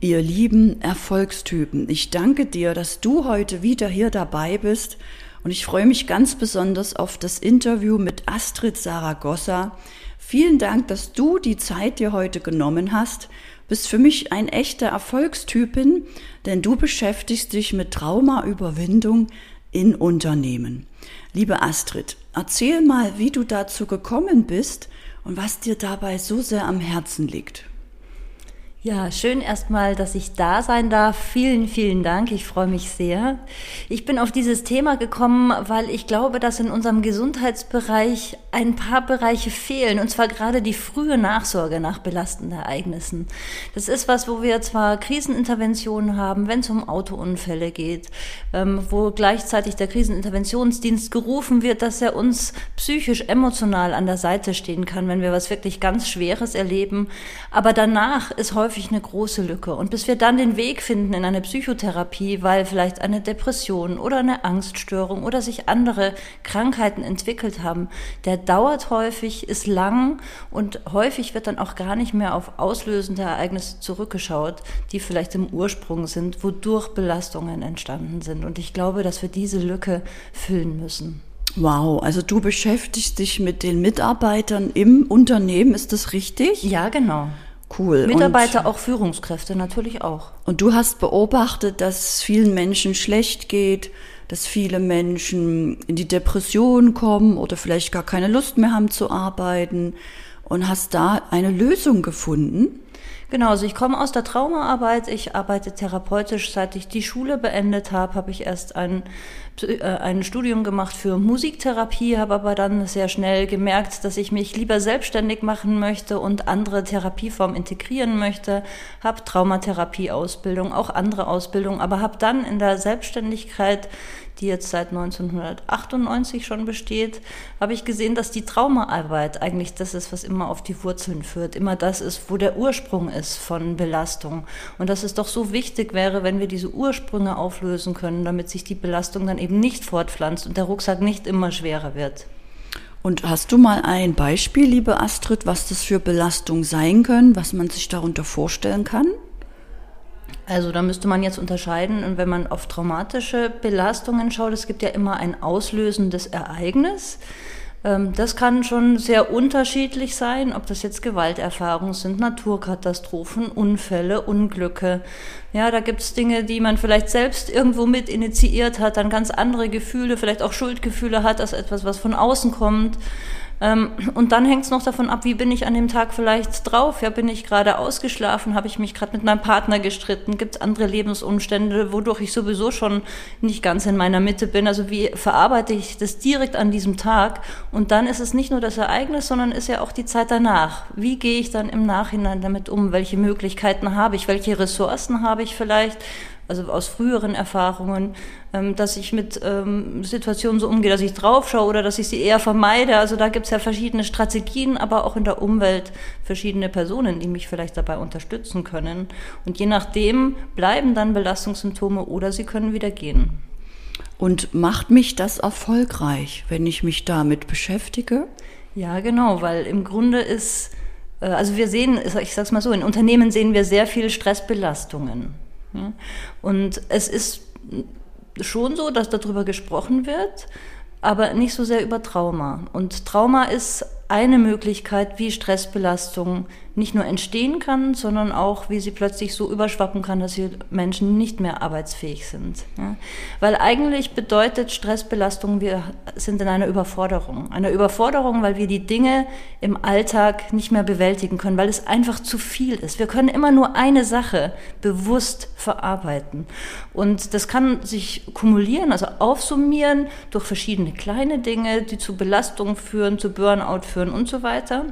Ihr lieben Erfolgstypen, ich danke dir, dass du heute wieder hier dabei bist und ich freue mich ganz besonders auf das Interview mit Astrid Saragossa. Vielen Dank, dass du die Zeit dir heute genommen hast. Bist für mich ein echter Erfolgstypin, denn du beschäftigst dich mit Traumaüberwindung in Unternehmen. Liebe Astrid, erzähl mal, wie du dazu gekommen bist und was dir dabei so sehr am Herzen liegt. Ja, schön erstmal, dass ich da sein darf. Vielen, vielen Dank. Ich freue mich sehr. Ich bin auf dieses Thema gekommen, weil ich glaube, dass in unserem Gesundheitsbereich ein paar Bereiche fehlen. Und zwar gerade die frühe Nachsorge nach belastenden Ereignissen. Das ist was, wo wir zwar Kriseninterventionen haben, wenn es um Autounfälle geht, ähm, wo gleichzeitig der Kriseninterventionsdienst gerufen wird, dass er uns psychisch, emotional an der Seite stehen kann, wenn wir was wirklich ganz Schweres erleben. Aber danach ist häufig häufig eine große Lücke. Und bis wir dann den Weg finden in eine Psychotherapie, weil vielleicht eine Depression oder eine Angststörung oder sich andere Krankheiten entwickelt haben, der dauert häufig, ist lang und häufig wird dann auch gar nicht mehr auf auslösende Ereignisse zurückgeschaut, die vielleicht im Ursprung sind, wodurch Belastungen entstanden sind. Und ich glaube, dass wir diese Lücke füllen müssen. Wow, also du beschäftigst dich mit den Mitarbeitern im Unternehmen, ist das richtig? Ja, genau. Cool. Mitarbeiter, und, auch Führungskräfte natürlich auch. Und du hast beobachtet, dass vielen Menschen schlecht geht, dass viele Menschen in die Depression kommen oder vielleicht gar keine Lust mehr haben zu arbeiten und hast da eine Lösung gefunden. Genau, also ich komme aus der Traumaarbeit. Ich arbeite therapeutisch. Seit ich die Schule beendet habe, habe ich erst ein, äh, ein Studium gemacht für Musiktherapie, habe aber dann sehr schnell gemerkt, dass ich mich lieber selbstständig machen möchte und andere Therapieformen integrieren möchte. Habe Traumatherapie-Ausbildung, auch andere Ausbildung, aber habe dann in der Selbstständigkeit die jetzt seit 1998 schon besteht, habe ich gesehen, dass die Traumaarbeit eigentlich das ist, was immer auf die Wurzeln führt, immer das ist, wo der Ursprung ist von Belastung. Und dass es doch so wichtig wäre, wenn wir diese Ursprünge auflösen können, damit sich die Belastung dann eben nicht fortpflanzt und der Rucksack nicht immer schwerer wird. Und hast du mal ein Beispiel, liebe Astrid, was das für Belastung sein können, was man sich darunter vorstellen kann? Also da müsste man jetzt unterscheiden, und wenn man auf traumatische Belastungen schaut, es gibt ja immer ein auslösendes Ereignis. Ähm, das kann schon sehr unterschiedlich sein, ob das jetzt Gewalterfahrungen sind, Naturkatastrophen, Unfälle, Unglücke. Ja, da gibt es Dinge, die man vielleicht selbst irgendwo mit initiiert hat, dann ganz andere Gefühle, vielleicht auch Schuldgefühle hat, als etwas, was von außen kommt. Ähm, und dann hängt es noch davon ab, wie bin ich an dem Tag vielleicht drauf? Ja, bin ich gerade ausgeschlafen? Habe ich mich gerade mit meinem Partner gestritten? Gibt es andere Lebensumstände, wodurch ich sowieso schon nicht ganz in meiner Mitte bin? Also wie verarbeite ich das direkt an diesem Tag? Und dann ist es nicht nur das Ereignis, sondern ist ja auch die Zeit danach. Wie gehe ich dann im Nachhinein damit um? Welche Möglichkeiten habe ich? Welche Ressourcen habe ich vielleicht? Also aus früheren Erfahrungen, ähm, dass ich mit ähm, Situationen so umgehe, dass ich draufschaue oder dass ich sie eher vermeide. Also da gibt es ja verschiedene Strategien, aber auch in der Umwelt verschiedene Personen, die mich vielleicht dabei unterstützen können. Und je nachdem bleiben dann Belastungssymptome oder sie können wieder gehen. Und macht mich das erfolgreich, wenn ich mich damit beschäftige? Ja, genau, weil im Grunde ist, äh, also wir sehen, ich sag's mal so, in Unternehmen sehen wir sehr viel Stressbelastungen. Und es ist schon so, dass darüber gesprochen wird, aber nicht so sehr über Trauma. Und Trauma ist eine Möglichkeit, wie Stressbelastung nicht nur entstehen kann, sondern auch, wie sie plötzlich so überschwappen kann, dass die Menschen nicht mehr arbeitsfähig sind. Ja? Weil eigentlich bedeutet Stressbelastung, wir sind in einer Überforderung. Eine Überforderung, weil wir die Dinge im Alltag nicht mehr bewältigen können, weil es einfach zu viel ist. Wir können immer nur eine Sache bewusst verarbeiten. Und das kann sich kumulieren, also aufsummieren durch verschiedene kleine Dinge, die zu Belastungen führen, zu Burnout führen und so weiter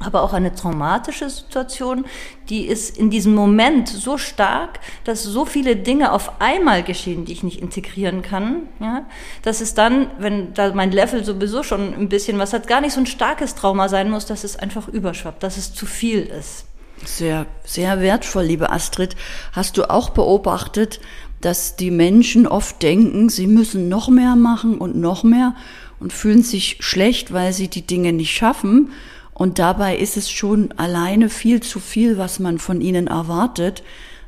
aber auch eine traumatische Situation, die ist in diesem Moment so stark, dass so viele Dinge auf einmal geschehen, die ich nicht integrieren kann, ja, dass es dann, wenn da mein Level sowieso schon ein bisschen was hat, gar nicht so ein starkes Trauma sein muss, dass es einfach überschwappt, dass es zu viel ist. Sehr, sehr wertvoll, liebe Astrid. Hast du auch beobachtet, dass die Menschen oft denken, sie müssen noch mehr machen und noch mehr und fühlen sich schlecht, weil sie die Dinge nicht schaffen? Und dabei ist es schon alleine viel zu viel, was man von ihnen erwartet.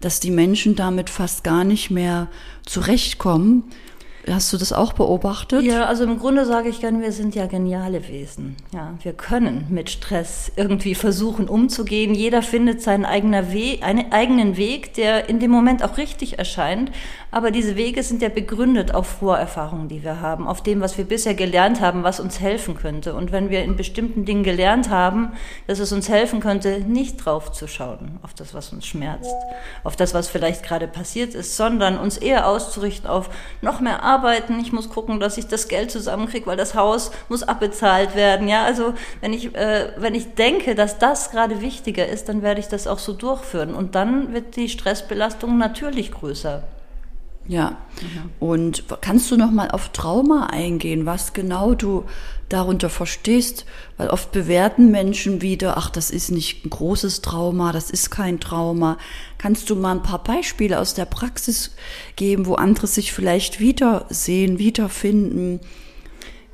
dass die Menschen damit fast gar nicht mehr zurechtkommen. Hast du das auch beobachtet? Ja, also im Grunde sage ich gerne, wir sind ja geniale Wesen. Ja, wir können mit Stress irgendwie versuchen umzugehen. Jeder findet seinen eigenen Weg, einen eigenen Weg, der in dem Moment auch richtig erscheint. Aber diese Wege sind ja begründet auf Vorerfahrungen, die wir haben, auf dem, was wir bisher gelernt haben, was uns helfen könnte. Und wenn wir in bestimmten Dingen gelernt haben, dass es uns helfen könnte, nicht drauf zu schauen, auf das, was uns schmerzt, auf das, was vielleicht gerade passiert ist, sondern uns eher auszurichten auf noch mehr arbeiten. Ich muss gucken, dass ich das Geld zusammenkriege, weil das Haus muss abbezahlt werden. Ja, also wenn ich, äh, wenn ich denke, dass das gerade wichtiger ist, dann werde ich das auch so durchführen. Und dann wird die Stressbelastung natürlich größer. Ja. Mhm. Und kannst du noch mal auf Trauma eingehen, was genau du darunter verstehst? Weil oft bewerten Menschen wieder, ach, das ist nicht ein großes Trauma, das ist kein Trauma. Kannst du mal ein paar Beispiele aus der Praxis geben, wo andere sich vielleicht wiedersehen, wiederfinden?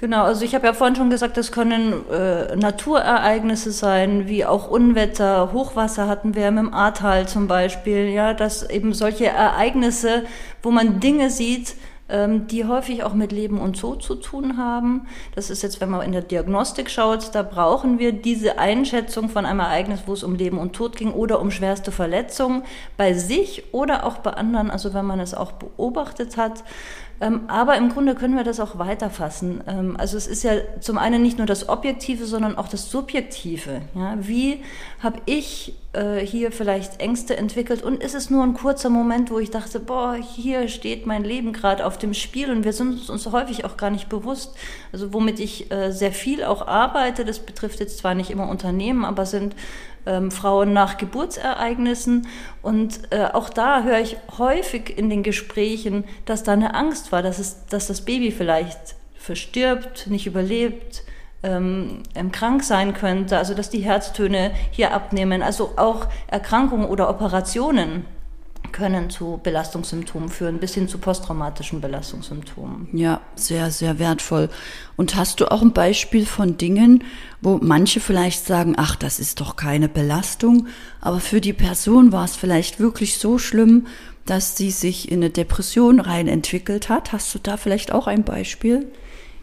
Genau, also ich habe ja vorhin schon gesagt, das können äh, Naturereignisse sein, wie auch Unwetter, Hochwasser hatten wir im Ahrtal zum Beispiel, ja, dass eben solche Ereignisse, wo man Dinge sieht, ähm, die häufig auch mit Leben und Tod zu tun haben. Das ist jetzt, wenn man in der Diagnostik schaut, da brauchen wir diese Einschätzung von einem Ereignis, wo es um Leben und Tod ging oder um schwerste Verletzungen bei sich oder auch bei anderen, also wenn man es auch beobachtet hat. Ähm, aber im Grunde können wir das auch weiterfassen. Ähm, also es ist ja zum einen nicht nur das Objektive, sondern auch das Subjektive. Ja? Wie habe ich äh, hier vielleicht Ängste entwickelt und ist es nur ein kurzer Moment, wo ich dachte, boah, hier steht mein Leben gerade auf dem Spiel und wir sind uns häufig auch gar nicht bewusst. Also womit ich äh, sehr viel auch arbeite, das betrifft jetzt zwar nicht immer Unternehmen, aber sind ähm, Frauen nach Geburtsereignissen. Und äh, auch da höre ich häufig in den Gesprächen, dass da eine Angst war, dass, es, dass das Baby vielleicht verstirbt, nicht überlebt, ähm krank sein könnte, also dass die Herztöne hier abnehmen, also auch Erkrankungen oder Operationen können zu Belastungssymptomen führen, bis hin zu posttraumatischen Belastungssymptomen. Ja, sehr, sehr wertvoll. Und hast du auch ein Beispiel von Dingen, wo manche vielleicht sagen, ach, das ist doch keine Belastung, aber für die Person war es vielleicht wirklich so schlimm, dass sie sich in eine Depression rein entwickelt hat. Hast du da vielleicht auch ein Beispiel?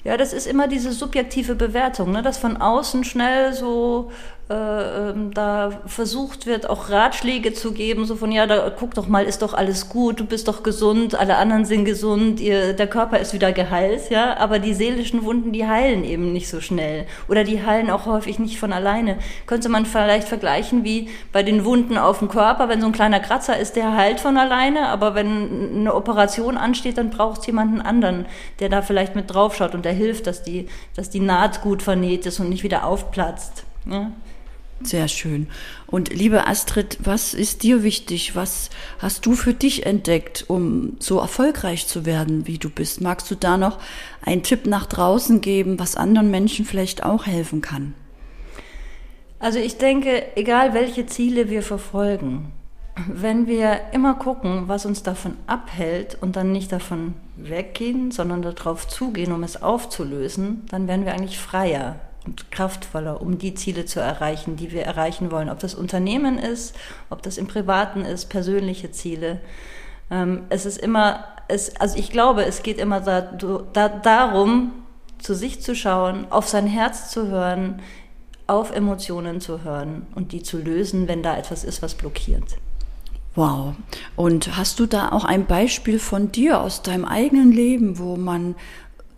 Ja, das ist immer diese subjektive Bewertung, ne? dass von außen schnell so da versucht wird, auch Ratschläge zu geben, so von, ja, da guck doch mal, ist doch alles gut, du bist doch gesund, alle anderen sind gesund, ihr, der Körper ist wieder geheilt, ja, aber die seelischen Wunden, die heilen eben nicht so schnell oder die heilen auch häufig nicht von alleine. Könnte man vielleicht vergleichen wie bei den Wunden auf dem Körper, wenn so ein kleiner Kratzer ist, der heilt von alleine, aber wenn eine Operation ansteht, dann braucht es jemanden anderen, der da vielleicht mit draufschaut und der hilft, dass die, dass die Naht gut vernäht ist und nicht wieder aufplatzt. Ja. Sehr schön. Und liebe Astrid, was ist dir wichtig? Was hast du für dich entdeckt, um so erfolgreich zu werden, wie du bist? Magst du da noch einen Tipp nach draußen geben, was anderen Menschen vielleicht auch helfen kann? Also ich denke, egal welche Ziele wir verfolgen, wenn wir immer gucken, was uns davon abhält und dann nicht davon weggehen, sondern darauf zugehen, um es aufzulösen, dann werden wir eigentlich freier kraftvoller, um die Ziele zu erreichen, die wir erreichen wollen. Ob das Unternehmen ist, ob das im Privaten ist, persönliche Ziele. Ähm, es ist immer, es, also ich glaube, es geht immer da, da, darum, zu sich zu schauen, auf sein Herz zu hören, auf Emotionen zu hören und die zu lösen, wenn da etwas ist, was blockiert. Wow. Und hast du da auch ein Beispiel von dir aus deinem eigenen Leben, wo man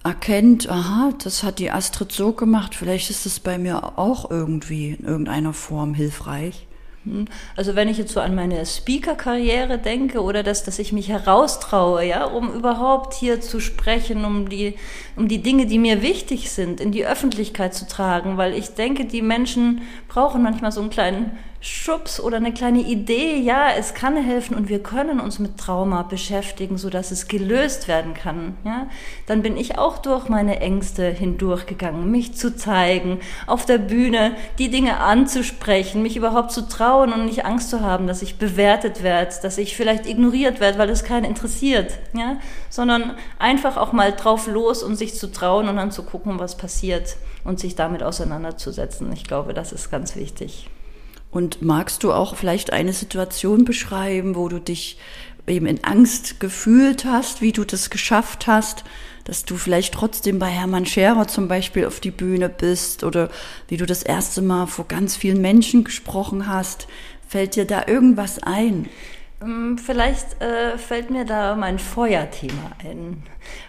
erkennt, aha, das hat die Astrid so gemacht, vielleicht ist es bei mir auch irgendwie in irgendeiner Form hilfreich. Hm. Also wenn ich jetzt so an meine Speaker-Karriere denke oder dass, dass ich mich heraustraue, ja, um überhaupt hier zu sprechen, um die, um die Dinge, die mir wichtig sind, in die Öffentlichkeit zu tragen, weil ich denke, die Menschen brauchen manchmal so einen kleinen Schubs oder eine kleine Idee, ja, es kann helfen und wir können uns mit Trauma beschäftigen, so dass es gelöst werden kann, ja, dann bin ich auch durch meine Ängste hindurchgegangen, mich zu zeigen, auf der Bühne die Dinge anzusprechen, mich überhaupt zu trauen und nicht Angst zu haben, dass ich bewertet werde, dass ich vielleicht ignoriert werde, weil es keinen interessiert, ja, sondern einfach auch mal drauf los und sich zu trauen und dann zu gucken, was passiert und sich damit auseinanderzusetzen. Ich glaube, das ist ganz wichtig. Und magst du auch vielleicht eine Situation beschreiben, wo du dich eben in Angst gefühlt hast, wie du das geschafft hast, dass du vielleicht trotzdem bei Hermann Scherer zum Beispiel auf die Bühne bist oder wie du das erste Mal vor ganz vielen Menschen gesprochen hast. Fällt dir da irgendwas ein? Ähm, vielleicht äh, fällt mir da mein Feuerthema ein,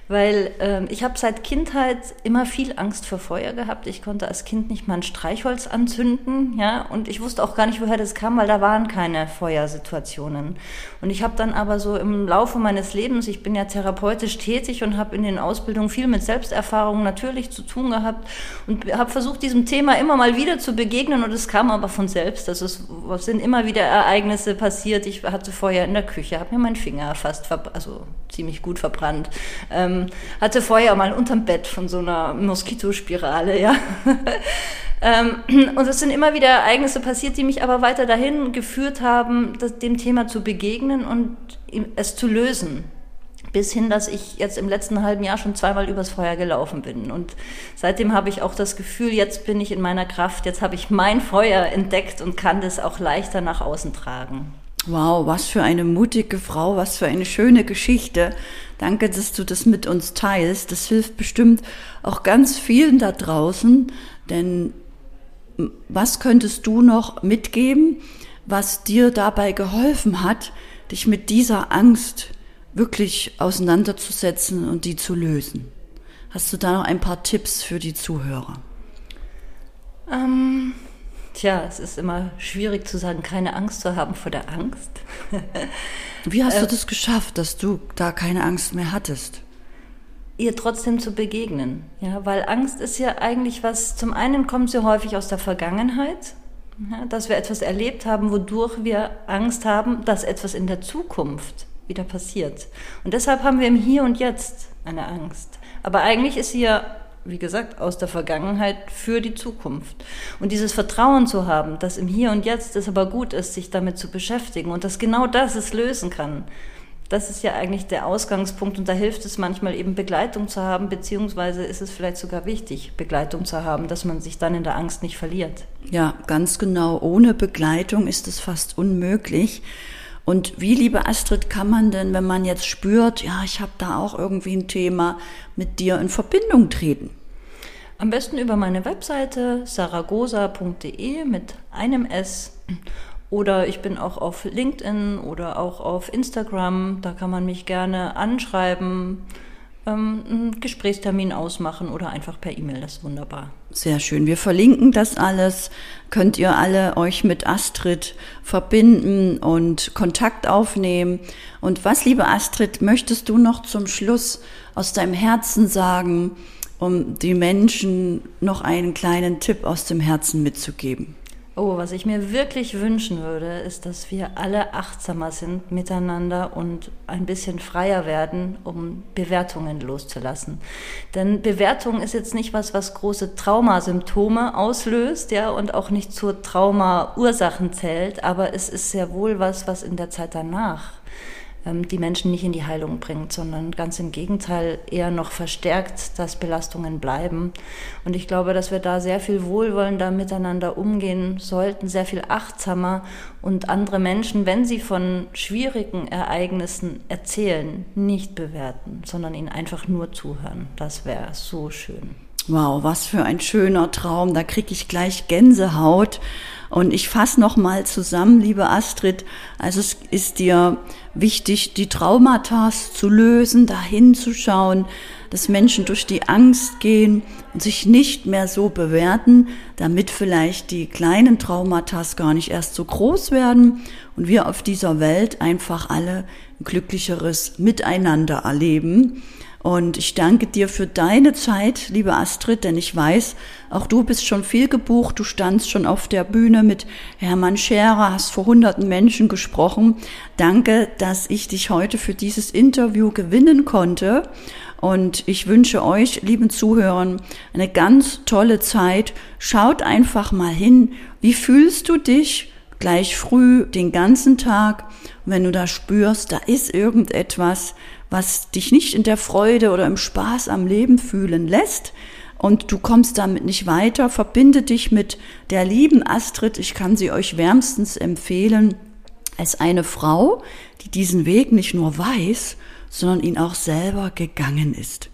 weil äh, ich habe seit Kindheit immer viel Angst vor Feuer gehabt. Ich konnte als Kind nicht mal ein Streichholz anzünden, ja, und ich wusste auch gar nicht, woher das kam, weil da waren keine Feuersituationen. Und ich habe dann aber so im Laufe meines Lebens, ich bin ja therapeutisch tätig und habe in den Ausbildungen viel mit Selbsterfahrung natürlich zu tun gehabt und habe versucht, diesem Thema immer mal wieder zu begegnen und es kam aber von selbst. Also es sind immer wieder Ereignisse passiert. Ich hatte Feuer in der Küche, habe mir meinen Finger fast, also ziemlich gut verbrannt. Ähm, hatte Feuer mal unterm Bett von so einer Moskitospirale, ja. ähm, und es sind immer wieder Ereignisse passiert, die mich aber weiter dahin geführt haben, das, dem Thema zu begegnen und es zu lösen bis hin, dass ich jetzt im letzten halben Jahr schon zweimal übers Feuer gelaufen bin. Und seitdem habe ich auch das Gefühl, jetzt bin ich in meiner Kraft, jetzt habe ich mein Feuer entdeckt und kann das auch leichter nach außen tragen. Wow, was für eine mutige Frau, was für eine schöne Geschichte. Danke, dass du das mit uns teilst. Das hilft bestimmt auch ganz vielen da draußen, denn was könntest du noch mitgeben, was dir dabei geholfen hat, dich mit dieser Angst wirklich auseinanderzusetzen und die zu lösen? Hast du da noch ein paar Tipps für die Zuhörer? Ähm Tja, es ist immer schwierig zu sagen, keine Angst zu haben vor der Angst. Wie hast du äh, das geschafft, dass du da keine Angst mehr hattest? Ihr trotzdem zu begegnen, ja, weil Angst ist ja eigentlich was. Zum einen kommt sie häufig aus der Vergangenheit, ja, dass wir etwas erlebt haben, wodurch wir Angst haben, dass etwas in der Zukunft wieder passiert. Und deshalb haben wir im Hier und Jetzt eine Angst. Aber eigentlich ist sie ja wie gesagt, aus der Vergangenheit für die Zukunft. Und dieses Vertrauen zu haben, dass im Hier und Jetzt es aber gut ist, sich damit zu beschäftigen und dass genau das es lösen kann. Das ist ja eigentlich der Ausgangspunkt und da hilft es manchmal eben Begleitung zu haben, beziehungsweise ist es vielleicht sogar wichtig, Begleitung zu haben, dass man sich dann in der Angst nicht verliert. Ja, ganz genau. Ohne Begleitung ist es fast unmöglich. Und wie, liebe Astrid, kann man denn, wenn man jetzt spürt, ja, ich habe da auch irgendwie ein Thema, mit dir in Verbindung treten? Am besten über meine Webseite saragosa.de mit einem S. Oder ich bin auch auf LinkedIn oder auch auf Instagram. Da kann man mich gerne anschreiben ähm, einen Gesprächstermin ausmachen oder einfach per E-Mail. Das ist wunderbar. Sehr schön. Wir verlinken das alles. Könnt ihr alle euch mit Astrid verbinden und Kontakt aufnehmen. Und was, liebe Astrid, möchtest du noch zum Schluss aus deinem Herzen sagen, um die Menschen noch einen kleinen Tipp aus dem Herzen mitzugeben? Oh, was ich mir wirklich wünschen würde, ist, dass wir alle achtsamer sind miteinander und ein bisschen freier werden, um Bewertungen loszulassen. Denn Bewertung ist jetzt nicht was, was große Traumasymptome auslöst, ja, und auch nicht zur Traumaursachen zählt, aber es ist sehr wohl was, was in der Zeit danach die Menschen nicht in die Heilung bringt, sondern ganz im Gegenteil eher noch verstärkt, dass Belastungen bleiben. Und ich glaube, dass wir da sehr viel wohlwollender miteinander umgehen sollten, sehr viel achtsamer und andere Menschen, wenn sie von schwierigen Ereignissen erzählen, nicht bewerten, sondern ihnen einfach nur zuhören. Das wäre so schön. Wow, was für ein schöner Traum. Da kriege ich gleich Gänsehaut. Und ich fasse noch mal zusammen, liebe Astrid. Also es ist dir wichtig, die Traumata zu lösen, dahin zu schauen, dass Menschen durch die Angst gehen und sich nicht mehr so bewerten, damit vielleicht die kleinen Traumata gar nicht erst so groß werden und wir auf dieser Welt einfach alle ein glücklicheres Miteinander erleben. Und ich danke dir für deine Zeit, liebe Astrid, denn ich weiß, auch du bist schon viel gebucht. Du standst schon auf der Bühne mit Hermann Scherer, hast vor hunderten Menschen gesprochen. Danke, dass ich dich heute für dieses Interview gewinnen konnte. Und ich wünsche euch, lieben Zuhörern, eine ganz tolle Zeit. Schaut einfach mal hin. Wie fühlst du dich gleich früh, den ganzen Tag? Wenn du da spürst, da ist irgendetwas, was dich nicht in der Freude oder im Spaß am Leben fühlen lässt, und du kommst damit nicht weiter, verbinde dich mit der lieben Astrid. Ich kann sie euch wärmstens empfehlen als eine Frau, die diesen Weg nicht nur weiß, sondern ihn auch selber gegangen ist.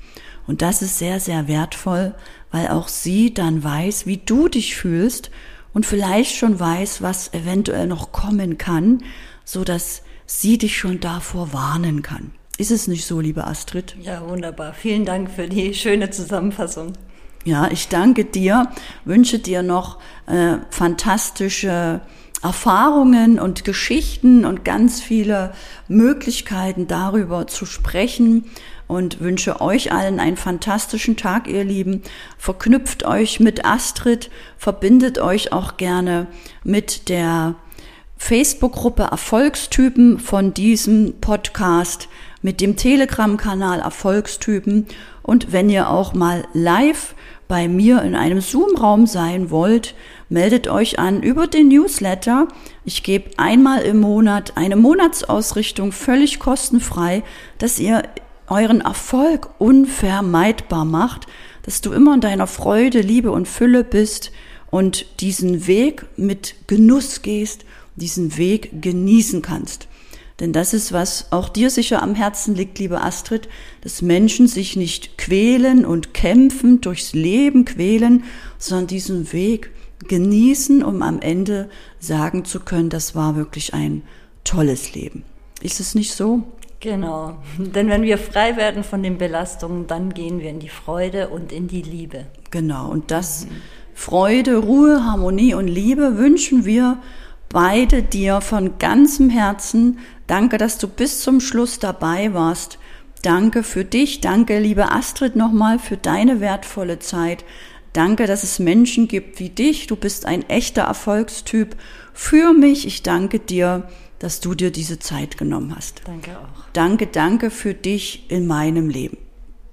Und das ist sehr, sehr wertvoll, weil auch sie dann weiß, wie du dich fühlst und vielleicht schon weiß, was eventuell noch kommen kann, so dass sie dich schon davor warnen kann. Ist es nicht so, liebe Astrid? Ja, wunderbar. Vielen Dank für die schöne Zusammenfassung. Ja, ich danke dir, wünsche dir noch äh, fantastische Erfahrungen und Geschichten und ganz viele Möglichkeiten darüber zu sprechen und wünsche euch allen einen fantastischen Tag, ihr Lieben. Verknüpft euch mit Astrid, verbindet euch auch gerne mit der Facebook-Gruppe Erfolgstypen von diesem Podcast, mit dem Telegram-Kanal Erfolgstypen und wenn ihr auch mal live bei mir in einem Zoom-Raum sein wollt, meldet euch an über den Newsletter. Ich gebe einmal im Monat eine Monatsausrichtung völlig kostenfrei, dass ihr euren Erfolg unvermeidbar macht, dass du immer in deiner Freude, Liebe und Fülle bist und diesen Weg mit Genuss gehst, diesen Weg genießen kannst. Denn das ist, was auch dir sicher am Herzen liegt, liebe Astrid, dass Menschen sich nicht quälen und kämpfen, durchs Leben quälen, sondern diesen Weg genießen, um am Ende sagen zu können, das war wirklich ein tolles Leben. Ist es nicht so? Genau. Denn wenn wir frei werden von den Belastungen, dann gehen wir in die Freude und in die Liebe. Genau. Und das mhm. Freude, Ruhe, Harmonie und Liebe wünschen wir beide dir von ganzem Herzen. Danke, dass du bis zum Schluss dabei warst. Danke für dich. Danke, liebe Astrid, nochmal für deine wertvolle Zeit. Danke, dass es Menschen gibt wie dich. Du bist ein echter Erfolgstyp. Für mich, ich danke dir, dass du dir diese Zeit genommen hast. Danke auch. Danke, danke für dich in meinem Leben.